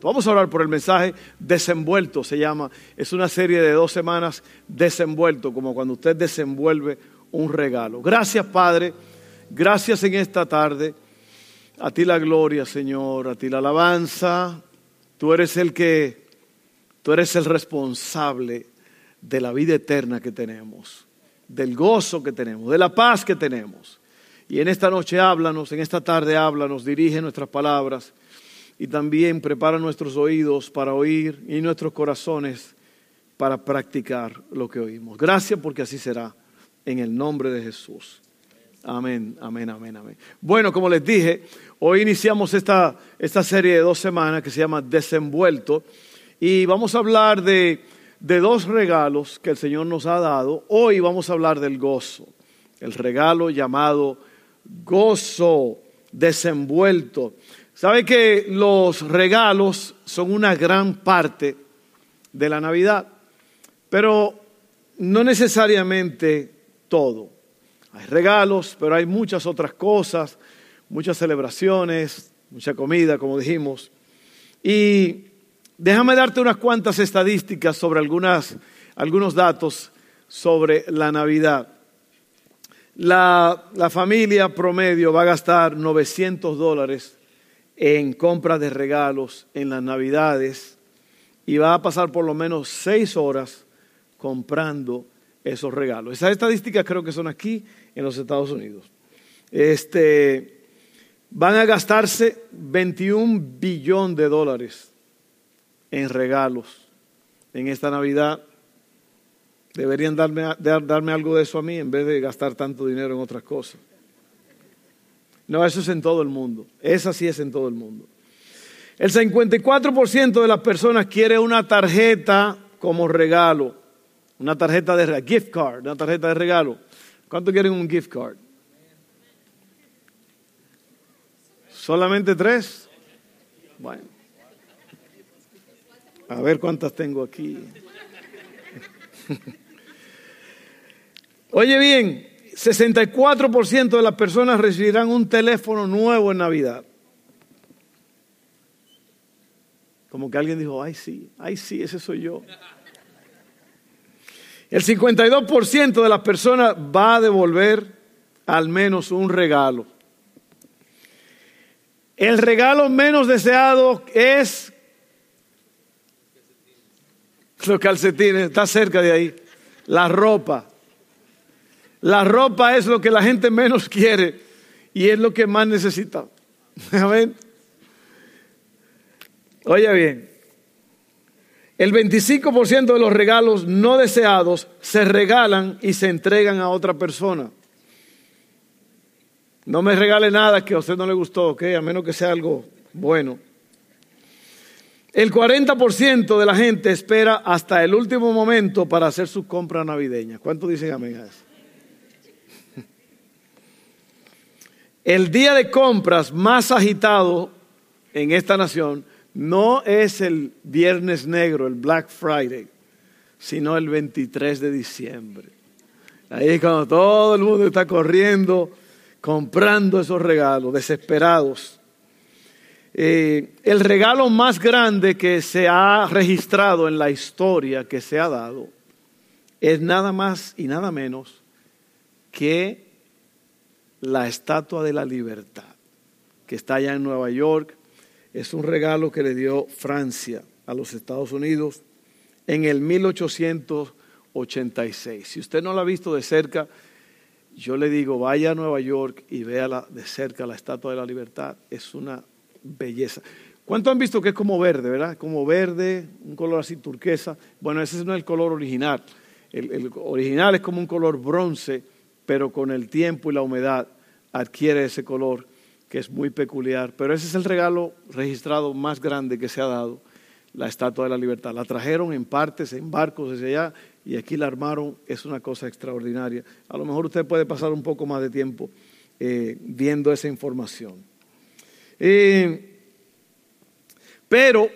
Vamos a hablar por el mensaje desenvuelto, se llama. Es una serie de dos semanas desenvuelto, como cuando usted desenvuelve un regalo. Gracias, Padre. Gracias en esta tarde. A ti la gloria, Señor, a ti la alabanza. Tú eres el que, tú eres el responsable de la vida eterna que tenemos, del gozo que tenemos, de la paz que tenemos. Y en esta noche háblanos, en esta tarde háblanos, dirige nuestras palabras y también prepara nuestros oídos para oír y nuestros corazones para practicar lo que oímos. Gracias porque así será en el nombre de Jesús. Amén, amén, amén, amén. Bueno, como les dije, hoy iniciamos esta, esta serie de dos semanas que se llama Desenvuelto y vamos a hablar de, de dos regalos que el Señor nos ha dado. Hoy vamos a hablar del gozo, el regalo llamado gozo desenvuelto. ¿Sabe que los regalos son una gran parte de la Navidad? Pero no necesariamente todo. Hay regalos, pero hay muchas otras cosas, muchas celebraciones, mucha comida, como dijimos. Y déjame darte unas cuantas estadísticas sobre algunas, algunos datos sobre la Navidad. La, la familia promedio va a gastar 900 dólares en compra de regalos en las Navidades y va a pasar por lo menos seis horas comprando esos regalos. Esas estadísticas creo que son aquí en los Estados Unidos. Este, van a gastarse 21 billón de dólares en regalos en esta Navidad. Deberían darme, darme algo de eso a mí en vez de gastar tanto dinero en otras cosas. No, eso es en todo el mundo. Esa sí es en todo el mundo. El 54% de las personas quiere una tarjeta como regalo. Una tarjeta de gift card, una tarjeta de regalo. ¿Cuánto quieren un gift card? ¿Solamente tres? Bueno. A ver cuántas tengo aquí. Oye bien, 64% de las personas recibirán un teléfono nuevo en Navidad. Como que alguien dijo, ay sí, ay sí, ese soy yo. El 52% de las personas va a devolver al menos un regalo. El regalo menos deseado es los calcetines, está cerca de ahí, la ropa. La ropa es lo que la gente menos quiere y es lo que más necesita. Amén. Oye bien, el 25% de los regalos no deseados se regalan y se entregan a otra persona. No me regale nada que a usted no le gustó, ¿ok? A menos que sea algo bueno. El 40% de la gente espera hasta el último momento para hacer su compra navideña. ¿Cuánto dicen amén a eso? El día de compras más agitado en esta nación no es el viernes negro, el Black Friday, sino el 23 de diciembre. Ahí es cuando todo el mundo está corriendo, comprando esos regalos, desesperados. Eh, el regalo más grande que se ha registrado en la historia que se ha dado es nada más y nada menos que la Estatua de la Libertad, que está allá en Nueva York. Es un regalo que le dio Francia a los Estados Unidos en el 1886. Si usted no la ha visto de cerca, yo le digo, vaya a Nueva York y véala de cerca la Estatua de la Libertad. Es una belleza. ¿Cuánto han visto que es como verde, verdad? Como verde, un color así turquesa. Bueno, ese no es el color original. El, el original es como un color bronce pero con el tiempo y la humedad adquiere ese color que es muy peculiar. Pero ese es el regalo registrado más grande que se ha dado, la Estatua de la Libertad. La trajeron en partes, en barcos desde allá, y aquí la armaron. Es una cosa extraordinaria. A lo mejor usted puede pasar un poco más de tiempo eh, viendo esa información. Eh, pero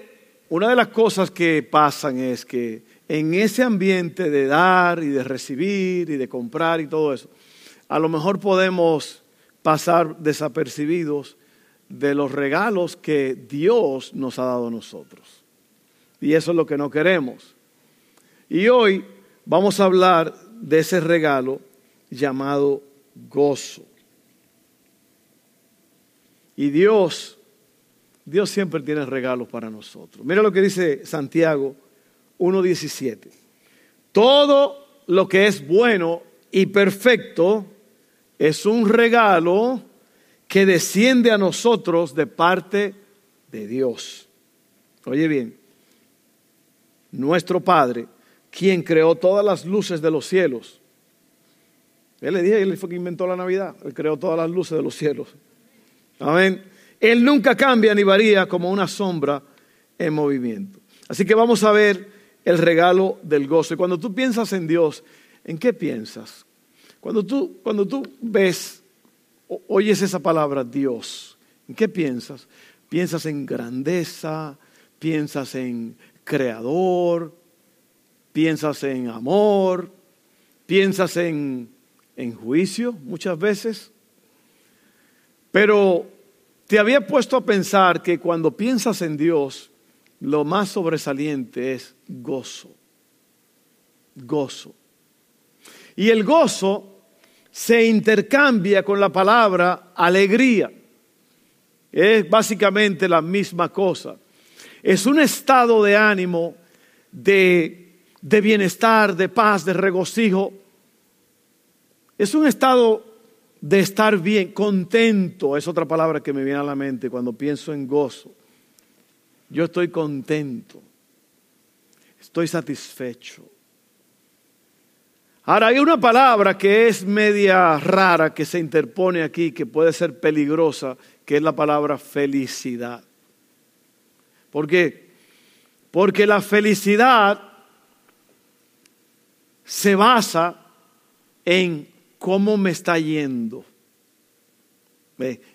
una de las cosas que pasan es que en ese ambiente de dar y de recibir y de comprar y todo eso, a lo mejor podemos pasar desapercibidos de los regalos que Dios nos ha dado a nosotros. Y eso es lo que no queremos. Y hoy vamos a hablar de ese regalo llamado gozo. Y Dios, Dios siempre tiene regalos para nosotros. Mira lo que dice Santiago 1.17. Todo lo que es bueno y perfecto es un regalo que desciende a nosotros de parte de Dios. Oye bien, nuestro Padre, quien creó todas las luces de los cielos. Él le dije, él fue quien inventó la Navidad, él creó todas las luces de los cielos. Amén. Él nunca cambia ni varía como una sombra en movimiento. Así que vamos a ver el regalo del gozo. Y cuando tú piensas en Dios, ¿en qué piensas? Cuando tú, cuando tú ves oyes esa palabra Dios, ¿en qué piensas? Piensas en grandeza, piensas en creador, piensas en amor, piensas en, en juicio muchas veces. Pero te había puesto a pensar que cuando piensas en Dios, lo más sobresaliente es gozo. Gozo. Y el gozo se intercambia con la palabra alegría. Es básicamente la misma cosa. Es un estado de ánimo, de, de bienestar, de paz, de regocijo. Es un estado de estar bien, contento. Es otra palabra que me viene a la mente cuando pienso en gozo. Yo estoy contento. Estoy satisfecho. Ahora, hay una palabra que es media rara que se interpone aquí, que puede ser peligrosa, que es la palabra felicidad. ¿Por qué? Porque la felicidad se basa en cómo me está yendo.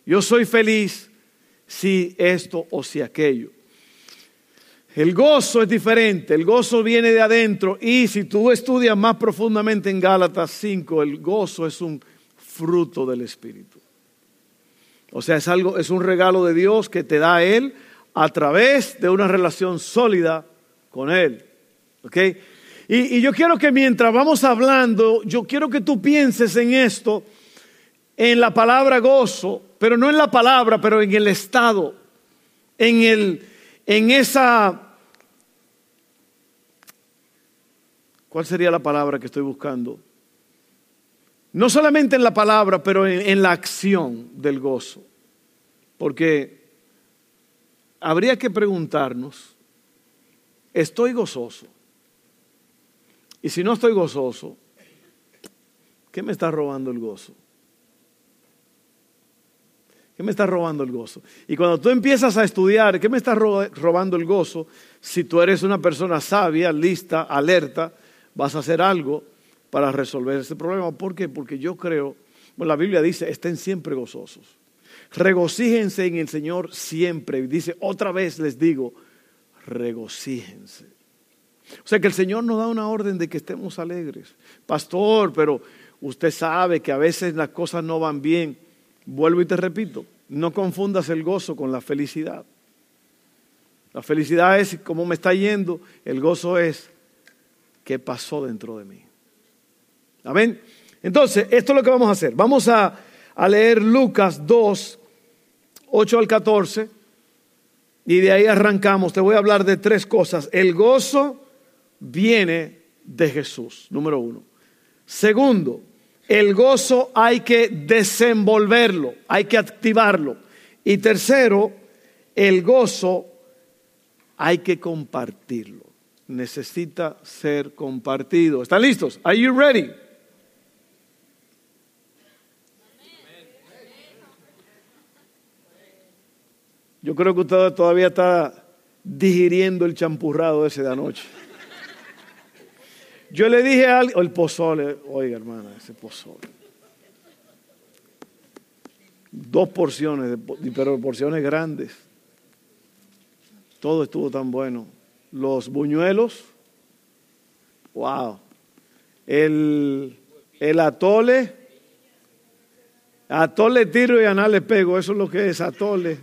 Yo soy feliz si esto o si aquello. El gozo es diferente, el gozo viene de adentro y si tú estudias más profundamente en Gálatas 5, el gozo es un fruto del Espíritu. O sea, es algo, es un regalo de Dios que te da Él a través de una relación sólida con Él. ¿Ok? Y, y yo quiero que mientras vamos hablando, yo quiero que tú pienses en esto, en la palabra gozo, pero no en la palabra, pero en el estado, en, el, en esa ¿Cuál sería la palabra que estoy buscando? No solamente en la palabra, pero en, la acción del gozo. Porque habría que preguntarnos, ¿estoy gozoso? Y si no estoy gozoso, ¿qué me está robando el gozo? ¿Qué me está robando el gozo? Y cuando tú empiezas a estudiar, ¿qué me está robando el gozo? Si tú eres una persona sabia, lista, alerta, vas a hacer algo para resolver ese problema. ¿Por qué? Porque yo creo, bueno, la Biblia dice, estén siempre gozosos. Regocíjense en el Señor siempre. Y dice, otra vez les digo, regocíjense. O sea que el Señor nos da una orden de que estemos alegres. Pastor, pero usted sabe que a veces las cosas no van bien. Vuelvo y te repito, no confundas el gozo con la felicidad. La felicidad es cómo me está yendo, el gozo es qué pasó dentro de mí. Amén. Entonces, esto es lo que vamos a hacer. Vamos a, a leer Lucas 2, 8 al 14. Y de ahí arrancamos. Te voy a hablar de tres cosas. El gozo viene de Jesús, número uno. Segundo, el gozo hay que desenvolverlo, hay que activarlo. Y tercero, el gozo hay que compartirlo necesita ser compartido. ¿Están listos? Are you ready? Yo creo que usted todavía está digiriendo el champurrado ese de anoche. Yo le dije al el pozole, oiga hermana, ese pozole. Dos porciones, pero porciones grandes. Todo estuvo tan bueno los buñuelos, wow, el, el atole, atole tiro y anal le pego, eso es lo que es atole.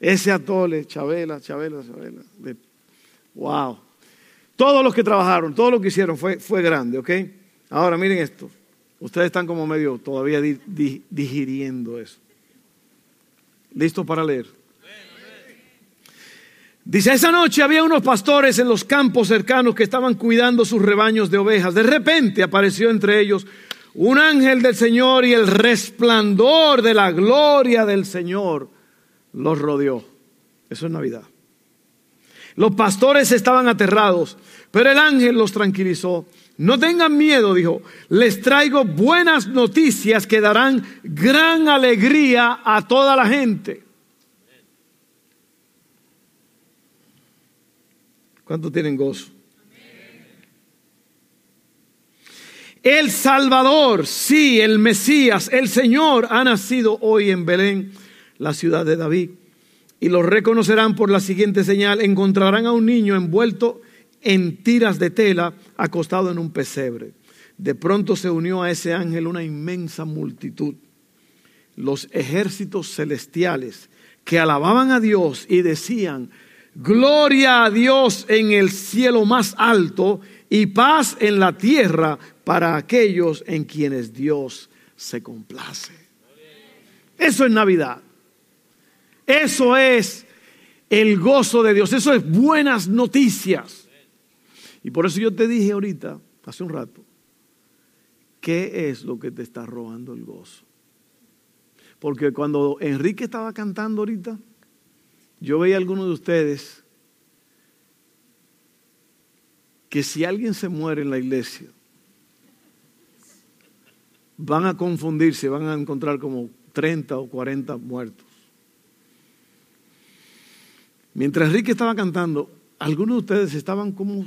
Ese atole, Chabela, Chabela, Chabela. wow. Todos los que trabajaron, todo lo que hicieron fue, fue grande, ¿ok? Ahora miren esto. Ustedes están como medio todavía digiriendo eso. ¿Listos para leer? Dice, esa noche había unos pastores en los campos cercanos que estaban cuidando sus rebaños de ovejas. De repente apareció entre ellos un ángel del Señor y el resplandor de la gloria del Señor los rodeó. Eso es Navidad. Los pastores estaban aterrados, pero el ángel los tranquilizó. No tengan miedo, dijo, les traigo buenas noticias que darán gran alegría a toda la gente. ¿Cuántos tienen gozo? El Salvador, sí, el Mesías, el Señor ha nacido hoy en Belén, la ciudad de David. Y lo reconocerán por la siguiente señal. Encontrarán a un niño envuelto en tiras de tela, acostado en un pesebre. De pronto se unió a ese ángel una inmensa multitud. Los ejércitos celestiales que alababan a Dios y decían, Gloria a Dios en el cielo más alto y paz en la tierra para aquellos en quienes Dios se complace. Eso es Navidad. Eso es el gozo de Dios. Eso es buenas noticias. Y por eso yo te dije ahorita, hace un rato, ¿qué es lo que te está robando el gozo? Porque cuando Enrique estaba cantando ahorita, yo veía a algunos de ustedes que si alguien se muere en la iglesia, van a confundirse, van a encontrar como 30 o 40 muertos. Mientras Enrique estaba cantando, algunos de ustedes estaban como,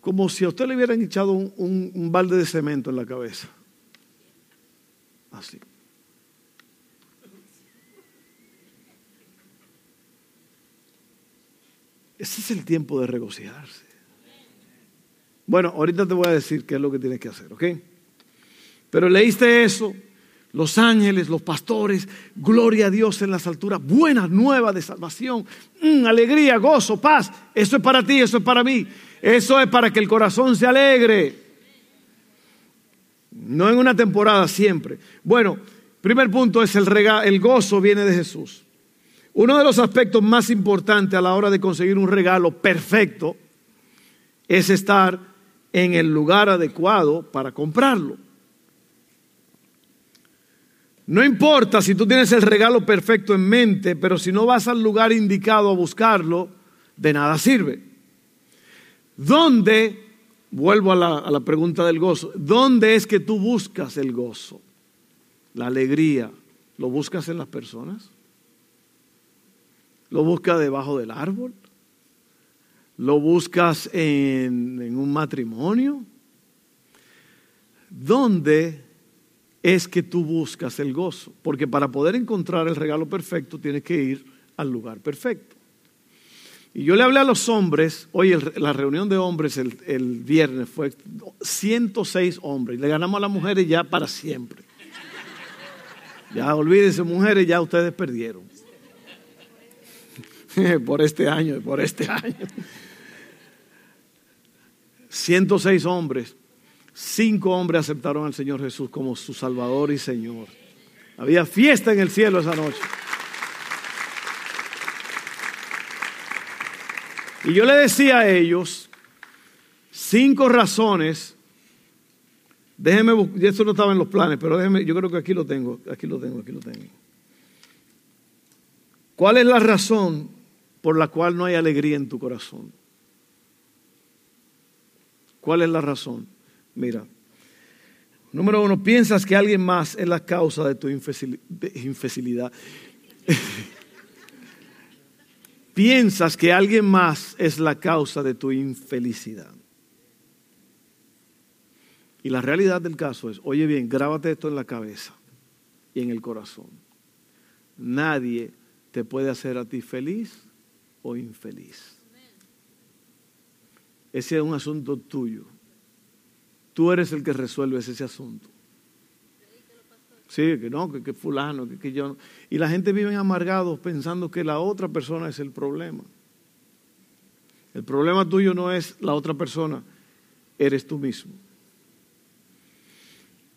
como si a usted le hubieran echado un, un balde de cemento en la cabeza. Así. Ese es el tiempo de regocijarse. Bueno, ahorita te voy a decir qué es lo que tienes que hacer, ¿ok? Pero leíste eso, los ángeles, los pastores, gloria a Dios en las alturas, buenas nuevas de salvación, mm, alegría, gozo, paz. Eso es para ti, eso es para mí. Eso es para que el corazón se alegre. No en una temporada, siempre. Bueno, primer punto es el, el gozo viene de Jesús. Uno de los aspectos más importantes a la hora de conseguir un regalo perfecto es estar en el lugar adecuado para comprarlo. No importa si tú tienes el regalo perfecto en mente, pero si no vas al lugar indicado a buscarlo, de nada sirve. ¿Dónde, vuelvo a la, pregunta del gozo, dónde es que tú buscas el gozo, la alegría? ¿Lo buscas en las personas? ¿Lo buscas debajo del árbol? ¿Lo buscas en, un matrimonio? ¿Dónde es que tú buscas el gozo? Porque para poder encontrar el regalo perfecto tienes que ir al lugar perfecto. Y yo le hablé a los hombres, hoy la reunión de hombres el, el, viernes fue 106 hombres, le ganamos a las mujeres ya para siempre. Ya olvídense mujeres, ya ustedes perdieron. por este año, por este año. 106 hombres, cinco hombres aceptaron al Señor Jesús como su Salvador y Señor. Había fiesta en el cielo esa noche. Y yo le decía a ellos cinco razones. Déjenme, esto no estaba en los planes, pero déjenme, yo creo que aquí lo tengo, aquí lo tengo, aquí lo tengo. ¿Cuál es la razón por la cual no hay alegría en tu corazón. ¿Cuál es la razón? Mira, número uno, piensas que alguien más es la causa de tu infelicidad. piensas que alguien más es la causa de tu infelicidad. Y la realidad del caso es, oye bien, grábate esto en la cabeza y en el corazón. Nadie te puede hacer a ti feliz o infeliz. Ese es un asunto tuyo. Tú eres el que resuelves ese asunto. Sí, que no, que, fulano, que, que yo. Y la gente vive amargados pensando que la otra persona es el problema. El problema tuyo no es la otra persona, eres tú mismo.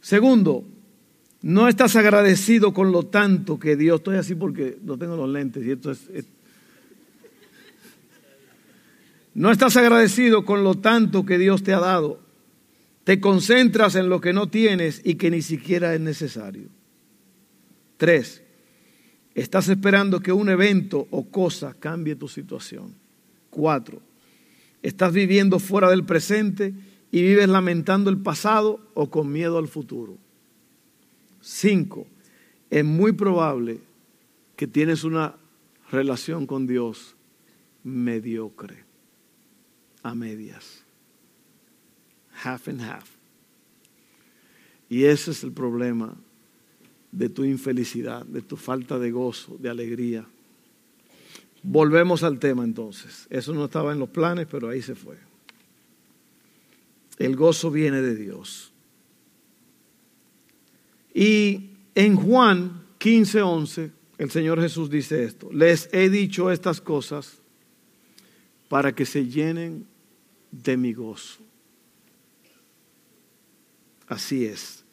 Segundo, no estás agradecido con lo tanto que Dios, estoy así porque no tengo los lentes y esto es, no estás agradecido con lo tanto que Dios te ha dado. Te concentras en lo que no tienes y que ni siquiera es necesario. Tres, estás esperando que un evento o cosa cambie tu situación. Cuatro, estás viviendo fuera del presente y vives lamentando el pasado o con miedo al futuro. Cinco, es muy probable que tienes una relación con Dios mediocre, a medias half and half. Y ese es el problema de tu infelicidad, de tu falta de gozo, de alegría. Volvemos al tema entonces. Eso no estaba en los planes, pero ahí se fue. El gozo viene de Dios. Y en Juan 15, 11, el Señor Jesús dice esto. Les he dicho estas cosas para que se llenen de mi gozo. Así es,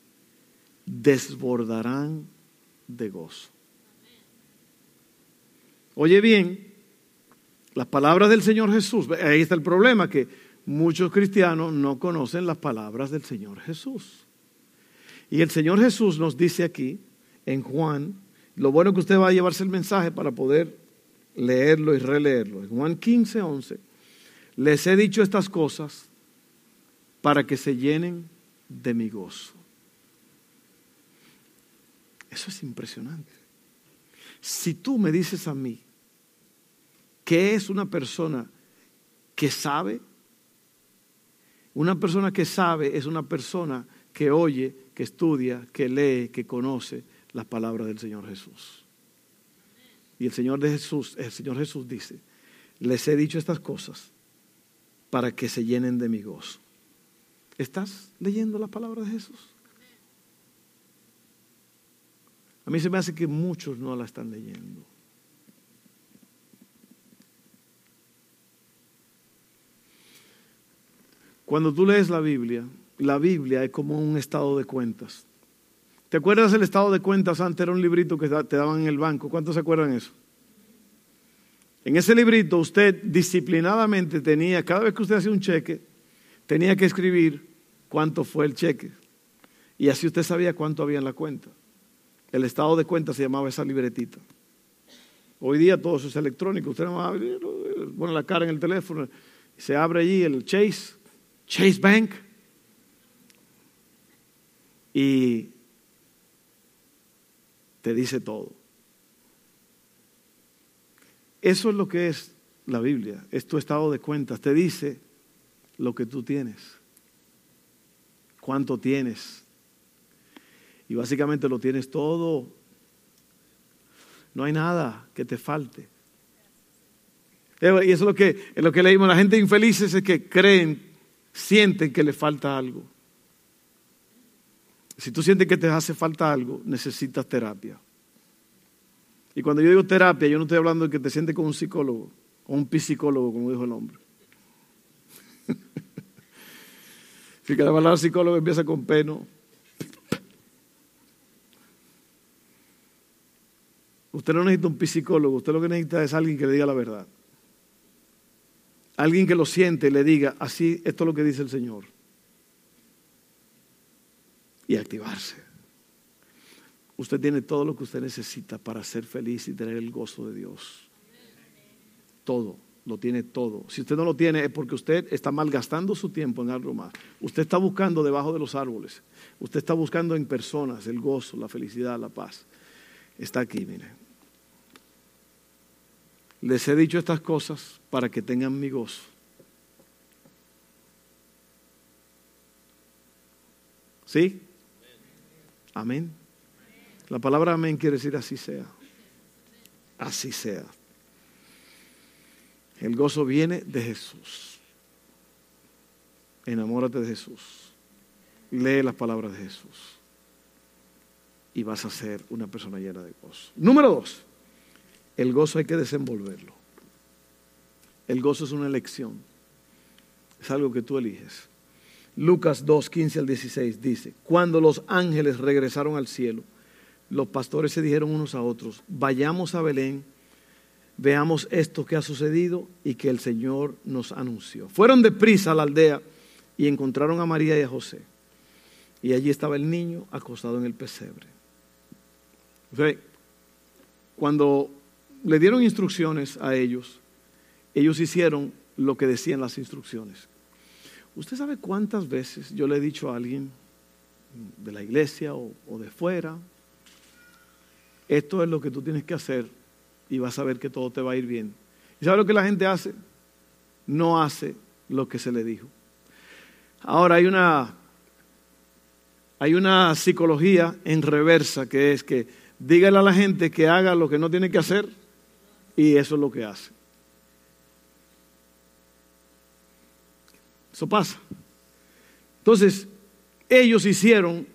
desbordarán de gozo. Oye bien, las palabras del Señor Jesús, ahí está el problema, que muchos cristianos no conocen las palabras del Señor Jesús. Y el Señor Jesús nos dice aquí, en Juan, lo bueno que usted va a llevarse el mensaje para poder leerlo y releerlo. En Juan 15, 11, les he dicho estas cosas para que se llenen de mi gozo. Eso es impresionante. Si tú me dices a mí que es una persona que sabe, una persona que sabe es una persona que oye, que estudia, que lee, que conoce las palabras del Señor Jesús. Y el Señor de Jesús, el Señor Jesús dice, les he dicho estas cosas para que se llenen de mi gozo. ¿Estás leyendo la palabra de Jesús? A mí se me hace que muchos no la están leyendo. Cuando tú lees la Biblia, la Biblia es como un estado de cuentas. ¿Te acuerdas el estado de cuentas? Antes era un librito que te daban en el banco. ¿Cuántos se acuerdan eso? En ese librito usted disciplinadamente tenía, cada vez que usted hacía un cheque, tenía que escribir cuánto fue el cheque. Y así usted sabía cuánto había en la cuenta. El estado de cuenta se llamaba esa libretita. Hoy día todo eso es electrónico. Usted no pone la cara en el teléfono, se abre allí el Chase, Chase Bank. Y te dice todo. Eso es lo que es la Biblia, es tu estado de cuentas. Te dice lo que tú tienes, cuánto tienes. Y básicamente lo tienes todo. No hay nada que te falte. Y eso es lo que, es lo que leímos. La gente infeliz es que creen, sienten que le falta algo. Si tú sientes que te hace falta algo, necesitas terapia. Y cuando yo digo terapia, yo no estoy hablando de que te sientes como un psicólogo o un psicólogo, como dijo el hombre. Si que la palabra psicólogo empieza con peno. Usted no necesita un psicólogo, usted lo que necesita es alguien que le diga la verdad. Alguien que lo siente y le diga, así, esto es lo que dice el Señor. Y activarse. Usted tiene todo lo que usted necesita para ser feliz y tener el gozo de Dios. Todo lo tiene todo. Si usted no lo tiene es porque usted está malgastando su tiempo en algo más. Usted está buscando debajo de los árboles. Usted está buscando en personas el gozo, la felicidad, la paz. Está aquí, mire. Les he dicho estas cosas para que tengan mi gozo. ¿Sí? Amén. La palabra amén quiere decir así sea. Así sea. El gozo viene de Jesús. Enamórate de Jesús. Lee las palabras de Jesús. y vas a ser una persona llena de gozo. Número dos, el gozo hay que desenvolverlo. El gozo es una elección, es algo que tú eliges. Lucas 2, 15 al 16 dice, cuando los ángeles regresaron al cielo, los pastores se dijeron unos a otros, vayamos a Belén, veamos esto que ha sucedido y que el Señor nos anunció. Fueron deprisa a la aldea y encontraron a María y a José. Y allí estaba el niño acostado en el pesebre. cuando le dieron instrucciones a ellos, ellos hicieron lo que decían las instrucciones. ¿Usted sabe cuántas veces yo le he dicho a alguien de la iglesia o, de fuera, esto es lo que tú tienes que hacer y vas a ver que todo te va a ir bien? ¿Y sabe lo que la gente hace? No hace lo que se le dijo. Ahora hay una, hay una psicología en reversa que es que dígale a la gente que haga lo que no tiene que hacer y eso es lo que hace. Eso pasa. Entonces, ellos hicieron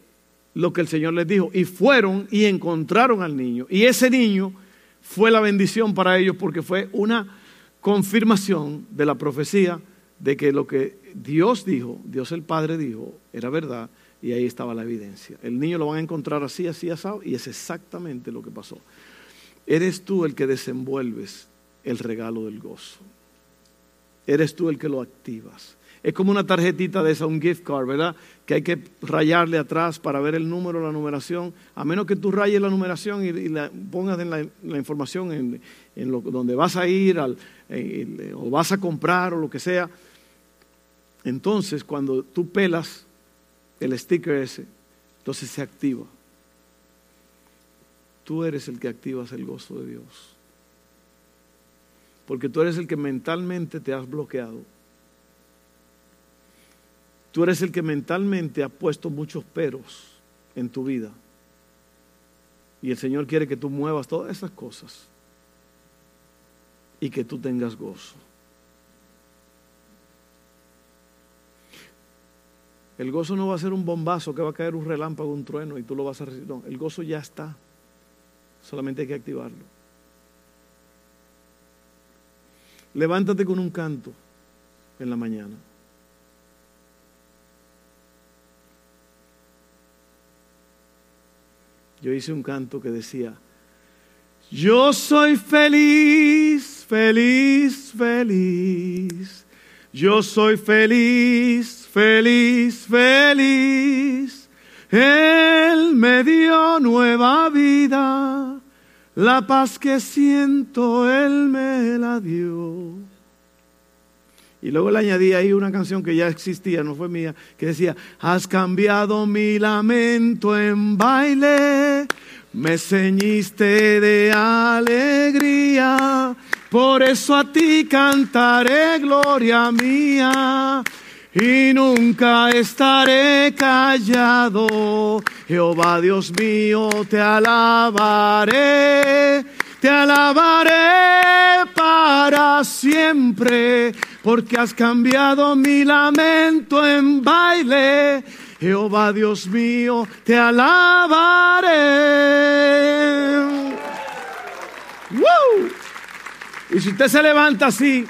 lo que el Señor les dijo y fueron y encontraron al niño. Y ese niño fue la bendición para ellos porque fue una confirmación de la profecía de que lo que Dios dijo, Dios el Padre dijo, era verdad y ahí estaba la evidencia. El niño lo van a encontrar así, así, asado y es exactamente lo que pasó. Eres tú el que desenvuelves el regalo del gozo. Eres tú el que lo activas. Es como una tarjetita de esa, un gift card, ¿verdad? Que hay que rayarle atrás para ver el número, la numeración. A menos que tú rayes la numeración y, la, pongas la, información en, donde vas a ir o vas a comprar o lo que sea. Entonces, cuando tú pelas el sticker ese, entonces se activa. Tú eres el que activas el gozo de Dios. Porque tú eres el que mentalmente te has bloqueado Tú eres el que mentalmente ha puesto muchos peros en tu vida. Y el Señor quiere que tú muevas todas esas cosas y que tú tengas gozo. El gozo no va a ser un bombazo que va a caer un relámpago, un trueno y tú lo vas a recibir. No, el gozo ya está. Solamente hay que activarlo. Levántate con un canto en la mañana. Yo hice un canto que decía, yo soy feliz, feliz, feliz. Yo soy feliz, feliz, feliz. Él me dio nueva vida. La paz que siento, Él me la dio. Y luego le añadí ahí una canción que ya existía, no fue mía, que decía, has cambiado mi lamento en baile, me ceñiste de alegría, por eso a ti cantaré gloria mía. Y nunca estaré callado, Jehová Dios mío, te alabaré, te alabaré para siempre porque has cambiado mi lamento en baile. Jehová Dios mío, te alabaré. Y si usted se levanta así,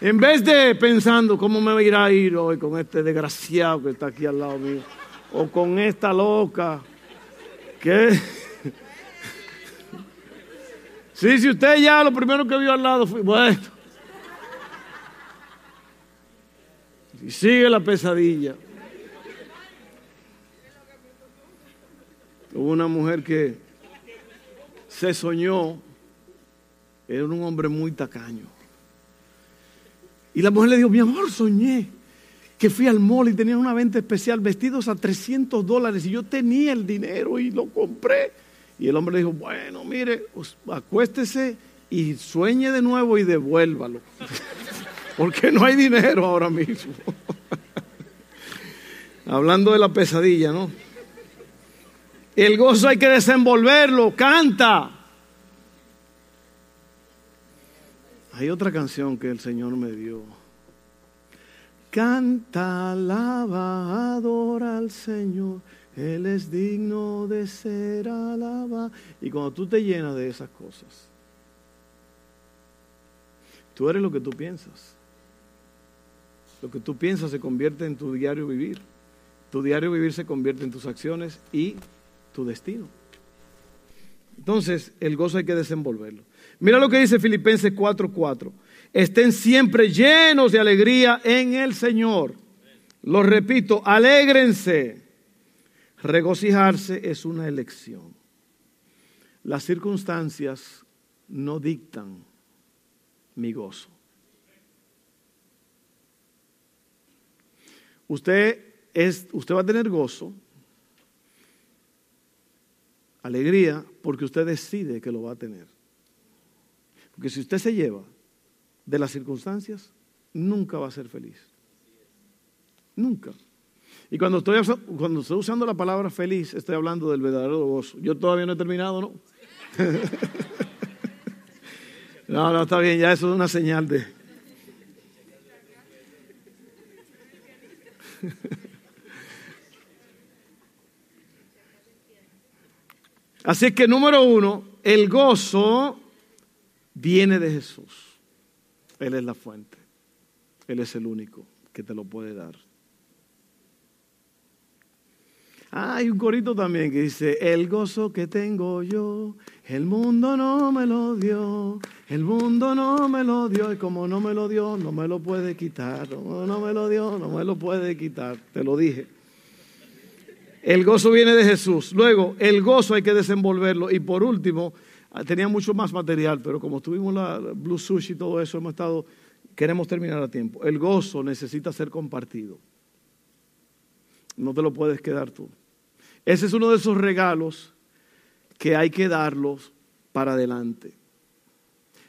en vez de pensando cómo me irá a ir hoy con este desgraciado que está aquí al lado mío, o con esta loca, que... Sí, si usted ya lo primero que vio al lado fue, bueno, Y sigue la pesadilla. Hubo una mujer que se soñó, era un hombre muy tacaño. Y la mujer le dijo, mi amor, soñé que fui al mall y tenía una venta especial, vestidos a 300 dólares, y yo tenía el dinero y lo compré. Y el hombre le dijo, bueno, mire, acuéstese y sueñe de nuevo y devuélvalo. porque no hay dinero ahora mismo. Hablando de la pesadilla, ¿no? El gozo hay que desenvolverlo, canta. Hay otra canción que el Señor me dio. Canta, alaba, adora al Señor. Él es digno de ser alabado. Y cuando tú te llenas de esas cosas, tú eres lo que tú piensas. Lo que tú piensas se convierte en tu diario vivir. Tu diario vivir se convierte en tus acciones y tu destino. Entonces, el gozo hay que desenvolverlo. Mira lo que dice Filipenses 4:4. Estén siempre llenos de alegría en el Señor. Lo repito, alégrense. Regocijarse es una elección. Las circunstancias no dictan mi gozo. Usted, es, usted va a tener gozo, alegría, porque usted decide que lo va a tener. Porque si usted se lleva de las circunstancias, nunca va a ser feliz. Nunca. Y cuando estoy, cuando estoy usando la palabra feliz, estoy hablando del verdadero gozo. Yo todavía no he terminado, ¿no? no, no, está bien, ya eso es una señal de... Así que número uno, el gozo viene de Jesús. Él es la fuente. Él es el único que te lo puede dar. Hay un corito también que dice, el gozo que tengo yo, el mundo no me lo dio, el mundo no me lo dio y como no me lo dio, no me lo puede quitar, no, no me lo dio, no me lo puede quitar, te lo dije. El gozo viene de Jesús. Luego, el gozo hay que desenvolverlo. Y por último, ah, tenía mucho más material, pero como tuvimos la Blue Sushi y todo eso, hemos estado, queremos terminar a tiempo. El gozo necesita ser compartido. No te lo puedes quedar tú. Ese es uno de esos regalos que hay que darlos para adelante.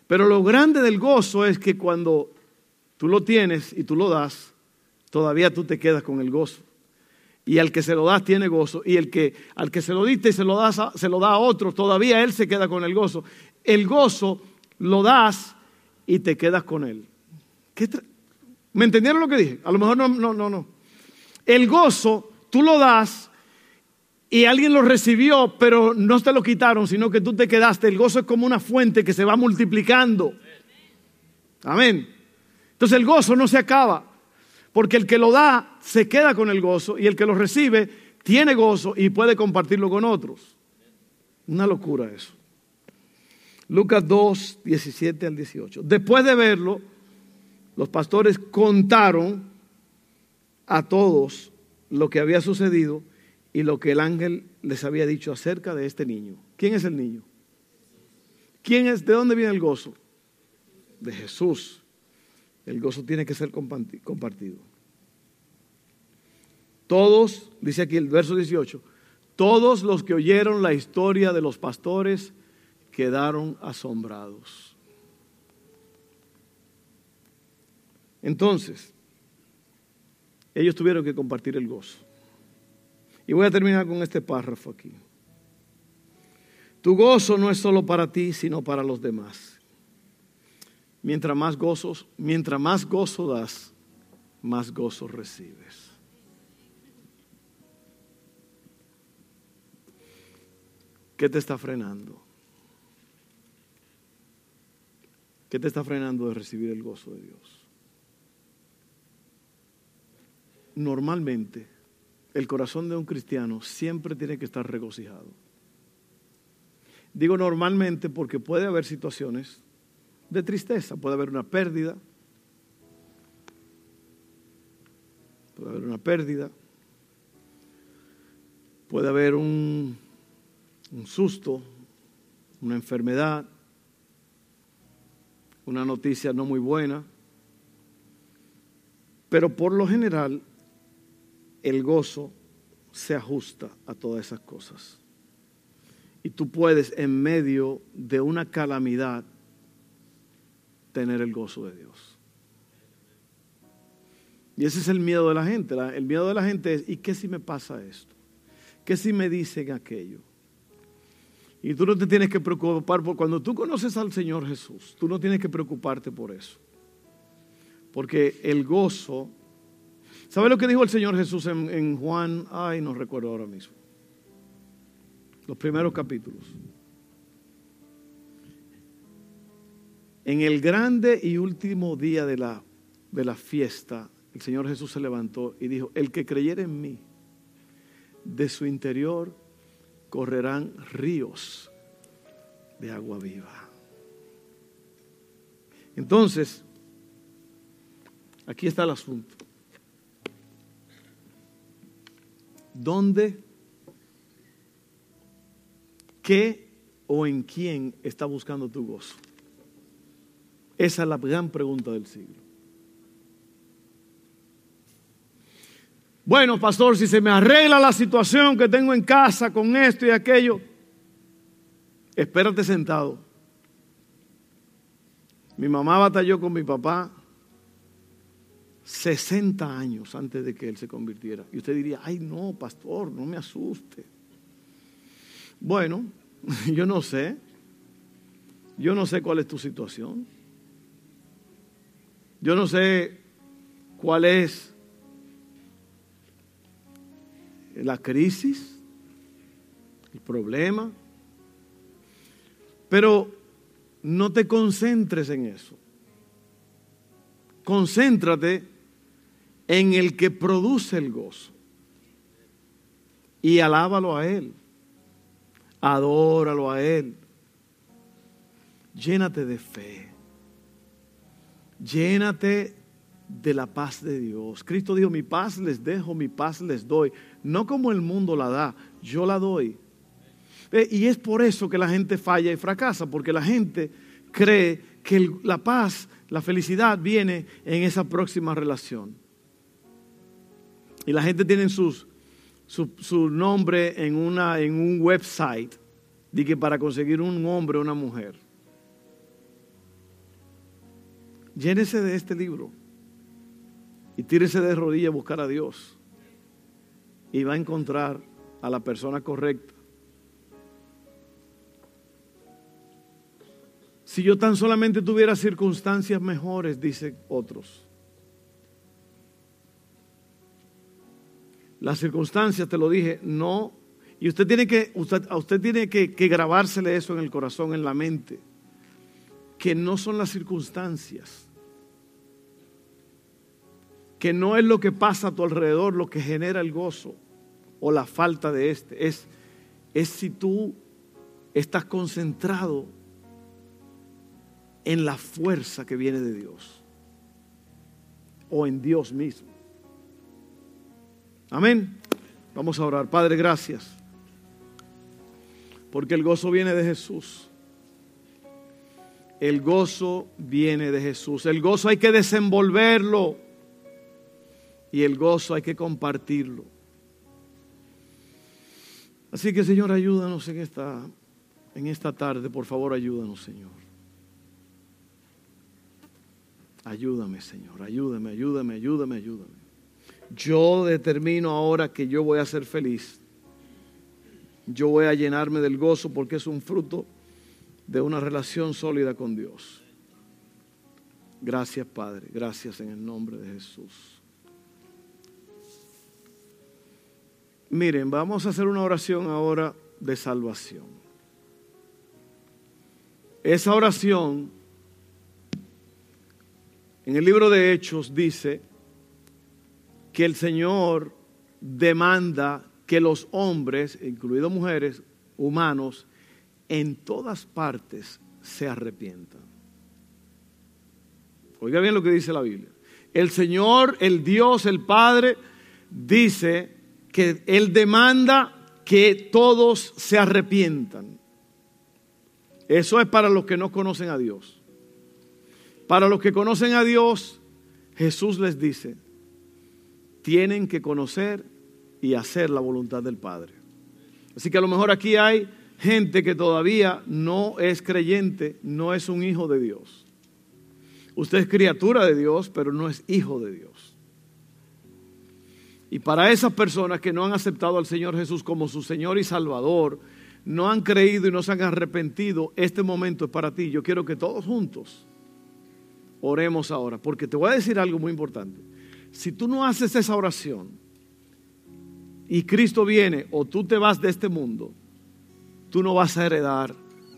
Pero lo grande del gozo es que cuando tú lo tienes y tú lo das, todavía tú te quedas con el gozo y al que se lo das tiene gozo, y el que al que se lo diste y se lo, das se lo da a otro, todavía él se queda con el gozo. El gozo lo das y te quedas con él. ¿Me entendieron lo que dije? A lo mejor no, no, no, no. El gozo tú lo das y alguien lo recibió, pero no te lo quitaron, sino que tú te quedaste. El gozo es como una fuente que se va multiplicando. Amén. Entonces el gozo no se acaba. Porque el que lo da se queda con el gozo y el que lo recibe tiene gozo y puede compartirlo con otros. Una locura eso. Lucas 2, 17 al 18. Después de verlo, los pastores contaron a todos lo que había sucedido y lo que el ángel les había dicho acerca de este niño. ¿Quién es el niño? ¿Quién es? ¿De dónde viene el gozo? De Jesús. El gozo tiene que ser compartido. Todos, dice aquí el verso 18, todos los que oyeron la historia de los pastores quedaron asombrados. Entonces, ellos tuvieron que compartir el gozo. Y voy a terminar con este párrafo aquí. Tu gozo no es solo para ti, sino para los demás. Mientras más gozos, mientras más gozo das, más gozo recibes. ¿Qué te está frenando? ¿Qué te está frenando de recibir el gozo de Dios? Normalmente, el corazón de un cristiano siempre tiene que estar regocijado. Digo normalmente porque puede haber situaciones de tristeza. Puede haber una pérdida. Puede haber una pérdida. Puede haber un, susto, una enfermedad, una noticia no muy buena. Pero por lo general, el gozo se ajusta a todas esas cosas. Y tú puedes, en medio de una calamidad, tener el gozo de Dios. Y ese es el miedo de la gente. El miedo de la gente es, ¿y qué si me pasa esto? ¿Qué si me dicen aquello? Y tú no te tienes que preocupar por cuando tú conoces al Señor Jesús, tú no tienes que preocuparte por eso. Porque el gozo ¿Sabe lo que dijo el Señor Jesús en, en Juan? Ay, no recuerdo ahora mismo. Los primeros capítulos. En el grande y último día de la, de la fiesta, el Señor Jesús se levantó y dijo, el que creyere en mí, de su interior correrán ríos de agua viva. Entonces, aquí está el asunto. ¿Dónde, qué o en quién está buscando tu gozo? Esa es la gran pregunta del siglo. Bueno, pastor, si se me arregla la situación que tengo en casa con esto y aquello, espérate sentado. Mi mamá batalló con mi papá 60 años antes de que él se convirtiera. Y usted diría, ay no, pastor, no me asuste. Bueno, yo no sé. Yo no sé cuál es tu situación. Yo no sé cuál es la crisis, el problema, pero no te concentres en eso. Concéntrate en el que produce el gozo y alábalo a Él, adóralo a Él, llénate de fe. Llénate de la paz de Dios. Cristo dijo, mi paz les dejo, mi paz les doy. No como el mundo la da, yo la doy. Y es por eso que la gente falla y fracasa, porque la gente cree que la paz, la felicidad viene en esa próxima relación. Y la gente tiene sus, su, nombre en, una, en un website de que para conseguir un hombre o una mujer. Llénese de este libro y tírese de rodillas a buscar a Dios. Y va a encontrar a la persona correcta. Si yo tan solamente tuviera circunstancias mejores, dice otros. Las circunstancias, te lo dije, no. Y usted tiene que, usted, usted tiene que, que grabársele eso en el corazón, en la mente. Que no son las circunstancias que no es lo que pasa a tu alrededor lo que genera el gozo o la falta de este, es, es si tú estás concentrado en la fuerza que viene de Dios o en Dios mismo. Amén. Vamos a orar. Padre, gracias. Porque el gozo viene de Jesús. El gozo viene de Jesús. El gozo hay que desenvolverlo. Y el gozo hay que compartirlo. Así que Señor, ayúdanos en esta, en esta tarde. Por favor, ayúdanos, Señor. Ayúdame, Señor. Ayúdame, ayúdame, ayúdame, ayúdame. Yo determino ahora que yo voy a ser feliz. Yo voy a llenarme del gozo porque es un fruto de una relación sólida con Dios. Gracias, Padre. Gracias en el nombre de Jesús. Miren, vamos a hacer una oración ahora de salvación. Esa oración en el libro de Hechos dice que el Señor demanda que los hombres, incluidos mujeres, humanos, en todas partes se arrepientan. Oiga bien lo que dice la Biblia. El Señor, el Dios, el Padre, dice que Él demanda que todos se arrepientan. Eso es para los que no conocen a Dios. Para los que conocen a Dios, Jesús les dice, tienen que conocer y hacer la voluntad del Padre. Así que a lo mejor aquí hay gente que todavía no es creyente, no es un hijo de Dios. Usted es criatura de Dios, pero no es hijo de Dios. Y para esas personas que no han aceptado al Señor Jesús como su Señor y Salvador, no han creído y no se han arrepentido, este momento es para ti. Yo quiero que todos juntos oremos ahora, porque te voy a decir algo muy importante. Si tú no haces esa oración y Cristo viene o tú te vas de este mundo, tú no vas a heredar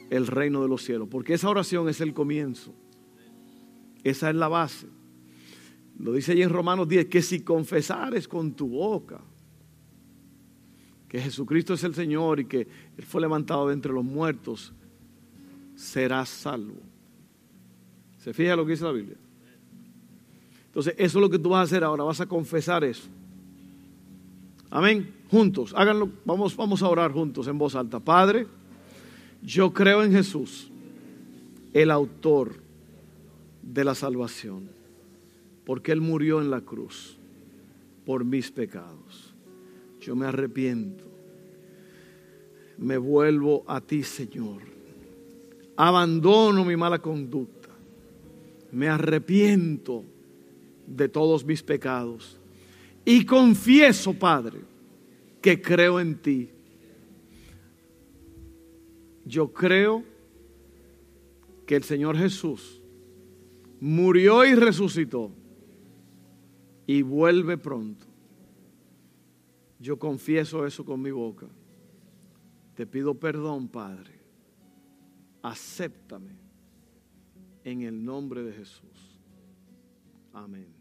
el reino de los cielos, porque esa oración es el comienzo. Esa es la base. Lo dice ahí en Romanos 10, que si confesares con tu boca que Jesucristo es el Señor y que Él fue levantado de entre los muertos, serás salvo. ¿Se fija lo que dice la Biblia? Entonces, eso es lo que tú vas a hacer ahora, vas a confesar eso. Amén. Juntos, háganlo, vamos, vamos a orar juntos en voz alta. Padre, yo creo en Jesús, el autor de la salvación, porque Él murió en la cruz por mis pecados. Yo me arrepiento, me vuelvo a ti, Señor. Abandono mi mala conducta, me arrepiento de todos mis pecados y confieso, Padre, que creo en ti. Yo creo que el Señor Jesús murió y resucitó y vuelve pronto. Yo confieso eso con mi boca. Te pido perdón, Padre. Acéptame en el nombre de Jesús. Amén.